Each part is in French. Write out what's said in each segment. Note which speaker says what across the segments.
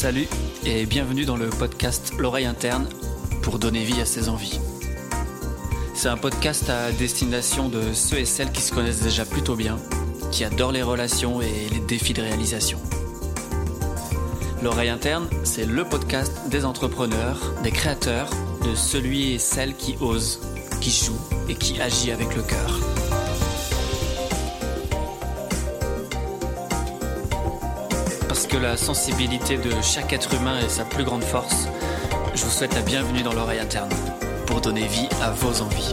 Speaker 1: Salut et bienvenue dans le podcast L'oreille interne pour donner vie à ses envies. C'est un podcast à destination de ceux et celles qui se connaissent déjà plutôt bien, qui adorent les relations et les défis de réalisation. L'oreille interne, c'est le podcast des entrepreneurs, des créateurs, de celui et celle qui ose, qui joue et qui agit avec le cœur. Parce que la sensibilité de chaque être humain est sa plus grande force, je vous souhaite la bienvenue dans l'oreille interne pour donner vie à vos envies.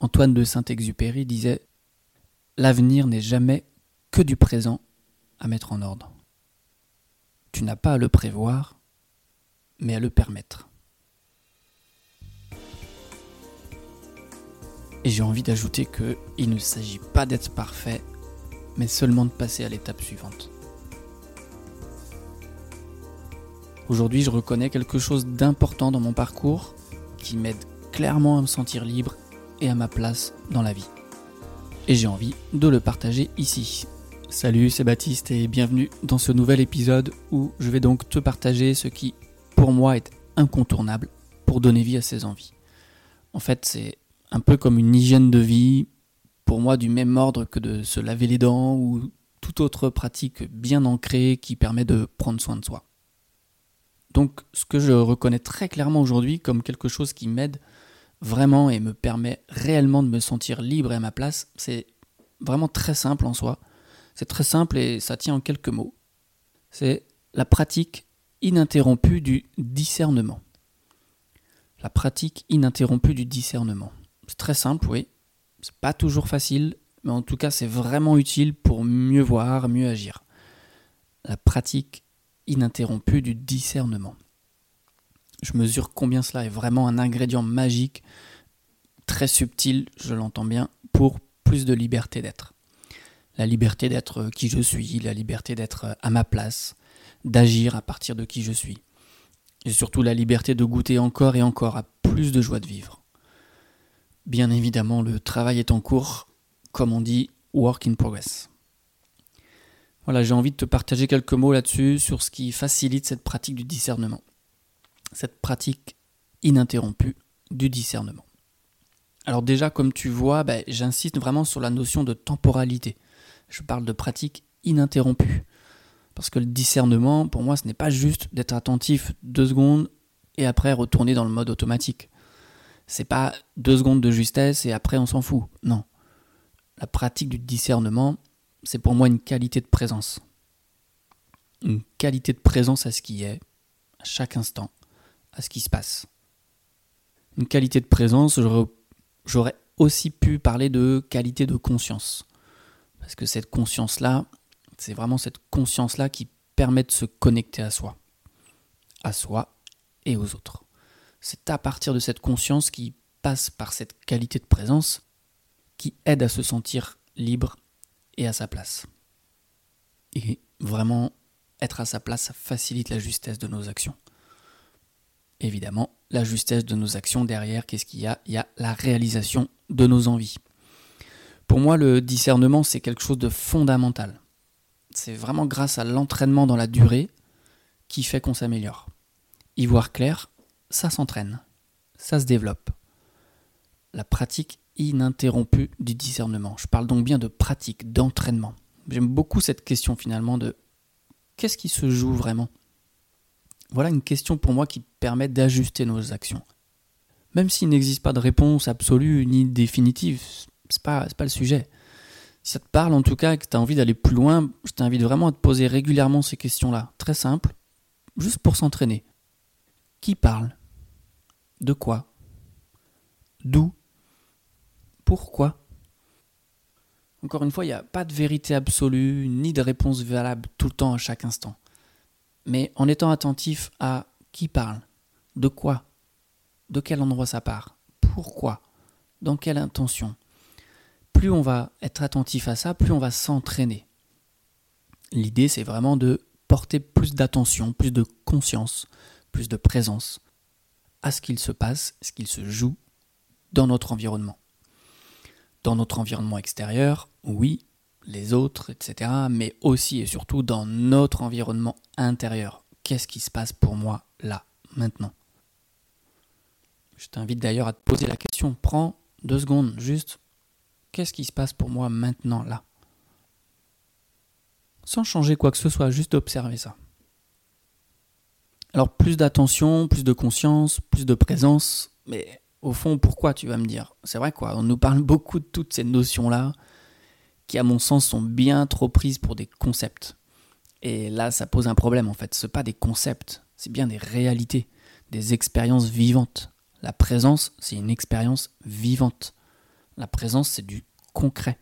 Speaker 1: Antoine de Saint-Exupéry disait L'avenir n'est jamais que du présent à mettre en ordre. Tu n'as pas à le prévoir, mais à le permettre. Et j'ai envie d'ajouter qu'il ne s'agit pas d'être parfait, mais seulement de passer à l'étape suivante. Aujourd'hui, je reconnais quelque chose d'important dans mon parcours qui m'aide clairement à me sentir libre et à ma place dans la vie. Et j'ai envie de le partager ici. Salut, c'est Baptiste et bienvenue dans ce nouvel épisode où je vais donc te partager ce qui, pour moi, est incontournable pour donner vie à ses envies. En fait, c'est un peu comme une hygiène de vie, pour moi du même ordre que de se laver les dents ou toute autre pratique bien ancrée qui permet de prendre soin de soi. Donc ce que je reconnais très clairement aujourd'hui comme quelque chose qui m'aide vraiment et me permet réellement de me sentir libre et à ma place, c'est vraiment très simple en soi. C'est très simple et ça tient en quelques mots. C'est la pratique ininterrompue du discernement. La pratique ininterrompue du discernement. C'est très simple, oui. C'est pas toujours facile, mais en tout cas, c'est vraiment utile pour mieux voir, mieux agir. La pratique ininterrompue du discernement. Je mesure combien cela est vraiment un ingrédient magique, très subtil, je l'entends bien, pour plus de liberté d'être. La liberté d'être qui je suis, la liberté d'être à ma place, d'agir à partir de qui je suis. Et surtout la liberté de goûter encore et encore à plus de joie de vivre. Bien évidemment, le travail est en cours, comme on dit, work in progress. Voilà, j'ai envie de te partager quelques mots là-dessus sur ce qui facilite cette pratique du discernement cette pratique ininterrompue du discernement. Alors déjà, comme tu vois, ben, j'insiste vraiment sur la notion de temporalité. Je parle de pratique ininterrompue. Parce que le discernement, pour moi, ce n'est pas juste d'être attentif deux secondes et après retourner dans le mode automatique. C'est pas deux secondes de justesse et après on s'en fout. Non. La pratique du discernement, c'est pour moi une qualité de présence. Une qualité de présence à ce qui est, à chaque instant, à ce qui se passe. Une qualité de présence, j'aurais aussi pu parler de qualité de conscience. Parce que cette conscience-là, c'est vraiment cette conscience-là qui permet de se connecter à soi. À soi et aux autres. C'est à partir de cette conscience qui passe par cette qualité de présence qui aide à se sentir libre et à sa place. Et vraiment, être à sa place, ça facilite la justesse de nos actions évidemment, la justesse de nos actions derrière, qu'est-ce qu'il y a? Il y a la réalisation de nos envies. Pour moi, le discernement, c'est quelque chose de fondamental. C'est vraiment grâce à l'entraînement dans la durée qui fait qu'on s'améliore. Y voir clair, ça s'entraîne, ça se développe. La pratique ininterrompue du discernement. Je parle donc bien de pratique, d'entraînement. J'aime beaucoup cette question finalement de qu'est-ce qui se joue vraiment? Voilà une question pour moi qui permet d'ajuster nos actions. Même s'il n'existe pas de réponse absolue ni définitive, c'est pas, pas le sujet. Si ça te parle en tout cas et que tu as envie d'aller plus loin, je t'invite vraiment à te poser régulièrement ces questions-là. Très simple, juste pour s'entraîner. Qui parle? De quoi? D'où? Pourquoi? Encore une fois, il n'y a pas de vérité absolue, ni de réponse valable tout le temps à chaque instant mais en étant attentif à qui parle, de quoi, de quel endroit ça part, pourquoi, dans quelle intention. Plus on va être attentif à ça, plus on va s'entraîner. L'idée, c'est vraiment de porter plus d'attention, plus de conscience, plus de présence à ce qu'il se passe, ce qu'il se joue dans notre environnement. dans notre environnement extérieur, oui, les autres, etc., mais aussi et surtout dans notre environnement intérieur. Qu'est-ce qui se passe pour moi là, maintenant? Je t'invite d'ailleurs à te poser la question, prends deux secondes, juste, qu'est-ce qui se passe pour moi maintenant là? Sans changer quoi que ce soit, juste observer ça. Alors plus d'attention, plus de conscience, plus de présence, mais au fond, pourquoi tu vas me dire? C'est vrai quoi, on nous parle beaucoup de toutes ces notions-là, qui à mon sens sont bien trop prises pour des concepts. Et là, ça pose un problème en fait. Ce pas des concepts, c'est bien des réalités, des expériences vivantes. La présence, c'est une expérience vivante. La présence, c'est du concret.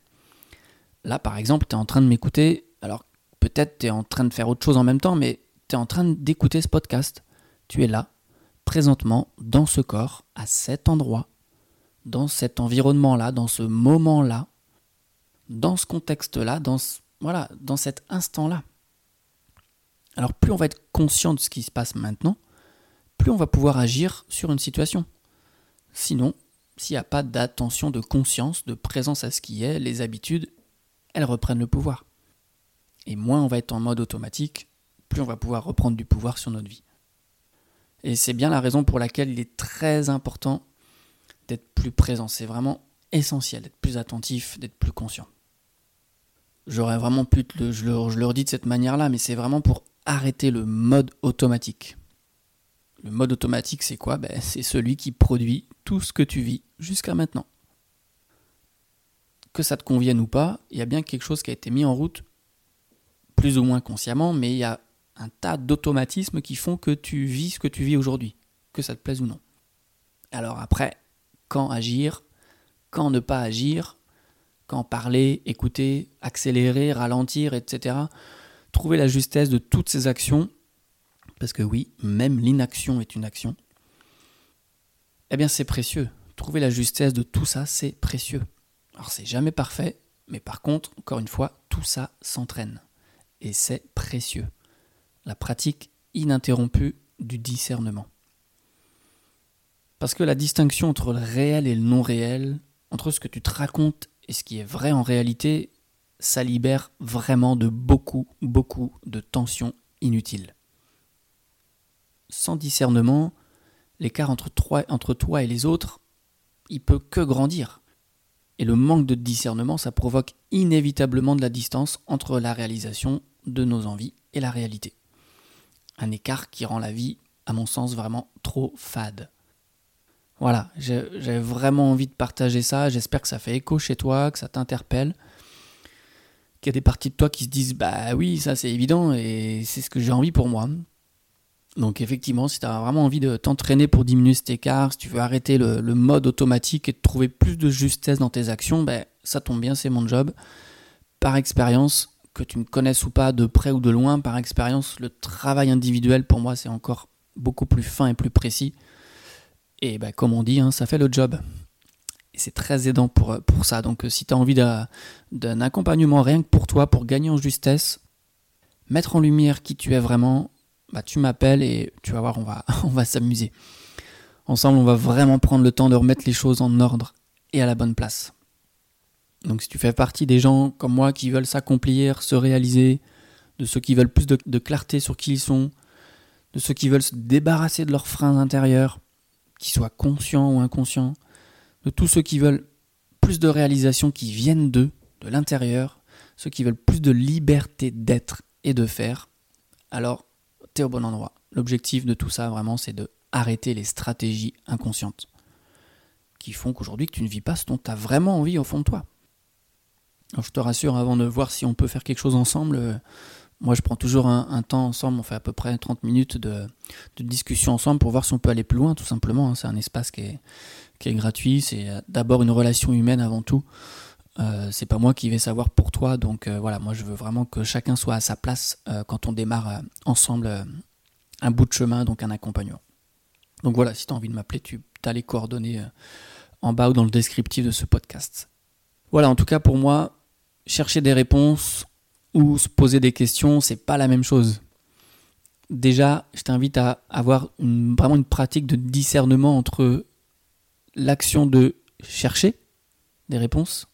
Speaker 1: Là, par exemple, tu es en train de m'écouter, alors peut-être tu es en train de faire autre chose en même temps, mais tu es en train d'écouter ce podcast. Tu es là, présentement, dans ce corps, à cet endroit, dans cet environnement-là, dans ce moment-là, dans ce contexte-là, dans, voilà, dans cet instant-là. Alors plus on va être conscient de ce qui se passe maintenant, plus on va pouvoir agir sur une situation. Sinon, s'il n'y a pas d'attention, de conscience, de présence à ce qui est, les habitudes, elles reprennent le pouvoir. Et moins on va être en mode automatique, plus on va pouvoir reprendre du pouvoir sur notre vie. Et c'est bien la raison pour laquelle il est très important d'être plus présent. C'est vraiment essentiel d'être plus attentif, d'être plus conscient. J'aurais vraiment pu, te le, je, le, je redis de cette manière-là, mais c'est vraiment pour arrêter le mode automatique. Le mode automatique, c'est quoi? Ben, C'est celui qui produit tout ce que tu vis jusqu'à maintenant. Que ça te convienne ou pas, il y a bien quelque chose qui a été mis en route, plus ou moins consciemment, mais il y a un tas d'automatismes qui font que tu vis ce que tu vis aujourd'hui, que ça te plaise ou non. Alors après, quand agir, quand ne pas agir, quand parler, écouter, accélérer, ralentir, etc. Trouver la justesse de toutes ces actions, parce que oui, même l'inaction est une action, eh bien c'est précieux. Trouver la justesse de tout ça, c'est précieux. Alors c'est jamais parfait, mais par contre, encore une fois, tout ça s'entraîne. Et c'est précieux la pratique ininterrompue du discernement. Parce que la distinction entre le réel et le non réel, entre ce que tu te racontes et ce qui est vrai en réalité, ça libère vraiment de beaucoup, beaucoup de tensions inutiles. Sans discernement, l'écart entre toi, entre toi et les autres, il peut que grandir. Et le manque de discernement, ça provoque inévitablement de la distance entre la réalisation de nos envies et la réalité un écart qui rend la vie, à mon sens, vraiment trop fade. Voilà, j'ai vraiment envie de partager ça, j'espère que ça fait écho chez toi, que ça t'interpelle, qu'il y a des parties de toi qui se disent bah oui, ça c'est évident et c'est ce que j'ai envie pour moi. Donc effectivement, si tu as vraiment envie de t'entraîner pour diminuer cet écart, si tu veux arrêter le, mode automatique et de trouver plus de justesse dans tes actions, ben, ça tombe bien, c'est mon job. Par expérience, que tu me connaisses ou pas, de près ou de loin, par expérience, le travail individuel pour moi c'est encore beaucoup plus fin et plus précis. Et bah, comme on dit, hein, ça fait le job. Et c'est très aidant pour, pour ça. Donc si tu as envie d'un accompagnement rien que pour toi, pour gagner en justesse, mettre en lumière qui tu es vraiment, bah, tu m'appelles et tu vas voir, on va, on va s'amuser. Ensemble, on va vraiment prendre le temps de remettre les choses en ordre et à la bonne place. Donc si tu fais partie des gens comme moi qui veulent s'accomplir, se réaliser, de ceux qui veulent plus de, clarté sur qui ils sont, de ceux qui veulent se débarrasser de leurs freins intérieurs, qu'ils soient conscients ou inconscients, de tous ceux qui veulent plus de réalisation qui viennent d'eux, de l'intérieur, ceux qui veulent plus de liberté d'être et de faire, alors tu es au bon endroit. L'objectif de tout ça, vraiment, c'est de arrêter les stratégies inconscientes qui font qu'aujourd'hui tu ne vis pas ce dont tu as vraiment envie au fond de toi. Je te rassure, avant de voir si on peut faire quelque chose ensemble, euh, moi je prends toujours un, temps ensemble, on fait à peu près 30 minutes de, discussion ensemble pour voir si on peut aller plus loin, tout simplement. Hein. C'est un espace qui est, gratuit, c'est euh, d'abord une relation humaine avant tout. Euh, c'est pas moi qui vais savoir pour toi, donc voilà, moi je veux vraiment que chacun soit à sa place quand on démarre ensemble un bout de chemin, donc un accompagnement. Donc voilà, si tu as envie de m'appeler, tu as les coordonnées en bas ou dans le descriptif de ce podcast. Voilà, en tout cas pour moi, chercher des réponses ou se poser des questions, c'est pas la même chose. Déjà, je t'invite à avoir vraiment une pratique de discernement entre l'action de chercher, des réponses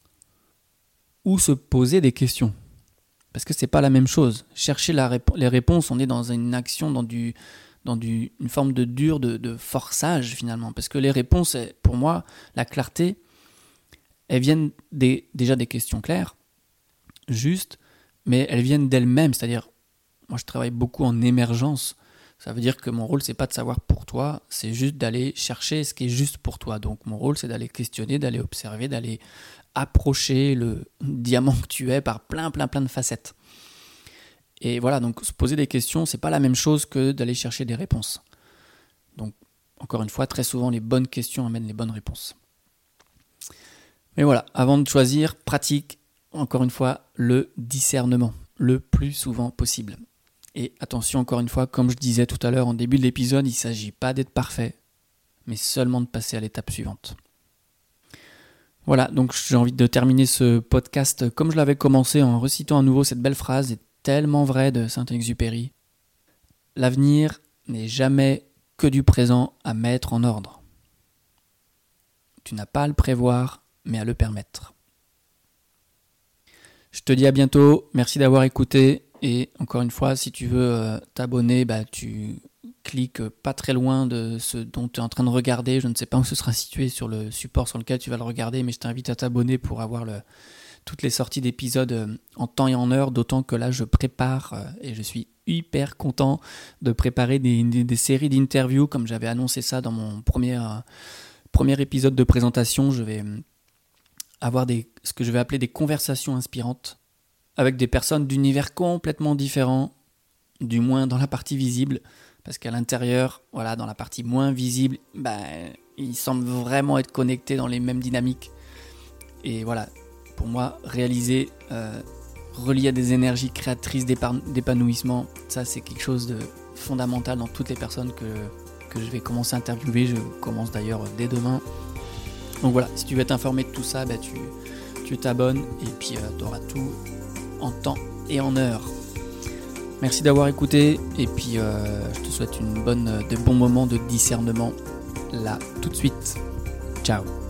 Speaker 1: ou se poser des questions. Parce que c'est pas la même chose. Chercher les réponses, on est dans une action, dans, du, une forme de dur, de, forçage finalement. Parce que les réponses, pour moi, la clarté, elles viennent déjà des questions claires, justes, mais elles viennent d'elles-mêmes. C'est-à-dire, moi je travaille beaucoup en émergence. Ça veut dire que mon rôle, c'est pas de savoir pour toi, c'est juste d'aller chercher ce qui est juste pour toi. Donc mon rôle, c'est d'aller questionner, d'aller observer, d'aller approcher le diamant que tu es par plein, plein, plein de facettes. Et voilà, donc se poser des questions, c'est pas la même chose que d'aller chercher des réponses. Donc, encore une fois, très souvent, les bonnes questions amènent les bonnes réponses. Mais voilà, avant de choisir, pratique, encore une fois, le discernement, le plus souvent possible. Et attention, encore une fois, comme je disais tout à l'heure en début de l'épisode, il ne s'agit pas d'être parfait, mais seulement de passer à l'étape suivante. Voilà, donc j'ai envie de terminer ce podcast comme je l'avais commencé en recitant à nouveau cette belle phrase, tellement vraie de Saint-Exupéry. L'avenir n'est jamais que du présent à mettre en ordre. Tu n'as pas à le prévoir, mais à le permettre. Je te dis à bientôt, merci d'avoir écouté et encore une fois, si tu veux euh, t'abonner, bah, tu cliques pas très loin de ce dont tu es en train de regarder. Je ne sais pas où ce sera situé sur le support sur lequel tu vas le regarder, mais je t'invite à t'abonner pour avoir toutes les sorties d'épisodes euh, en temps et en heure, d'autant que là je prépare euh, et je suis hyper content de préparer des, des, séries d'interviews comme j'avais annoncé ça dans mon premier, premier épisode de présentation. Je vais avoir des, ce que je vais appeler des conversations inspirantes avec des personnes d'univers complètement différents, du moins dans la partie visible, parce qu'à l'intérieur, voilà, dans la partie moins visible, bah, ils semblent vraiment être connectés dans les mêmes dynamiques. Et voilà, pour moi, réaliser, euh, relier à des énergies créatrices d'épanouissement, ça c'est quelque chose de fondamental dans toutes les personnes que, que je vais commencer à interviewer. Je commence d'ailleurs dès demain. Donc voilà, si tu veux t'informer de tout ça, bah, tu tu t'abonnes et puis euh, tu auras tout en temps et en heure. Merci d'avoir écouté et puis euh, je te souhaite une bonne, de bons moments de discernement là tout de suite. Ciao